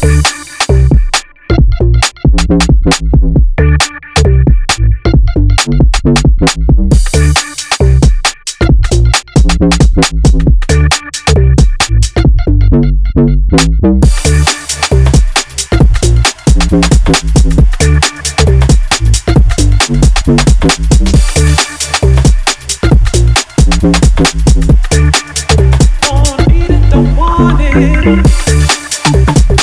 Don't need it, don't want it.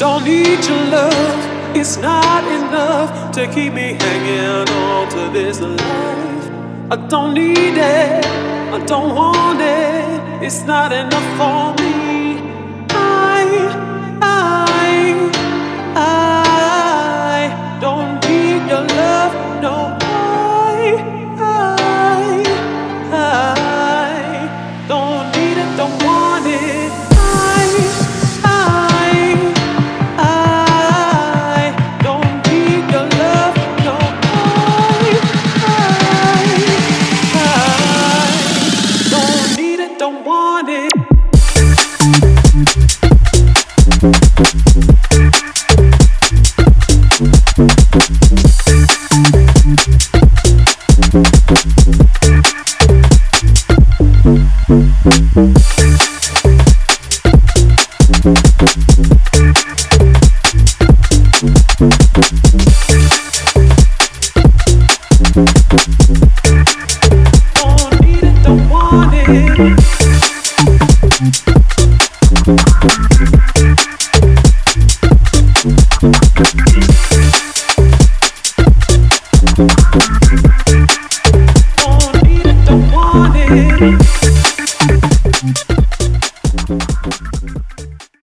Don't need your love, it's not enough to keep me hanging on to this life. I don't need it, I don't want it, it's not enough for me. Thank Thank you.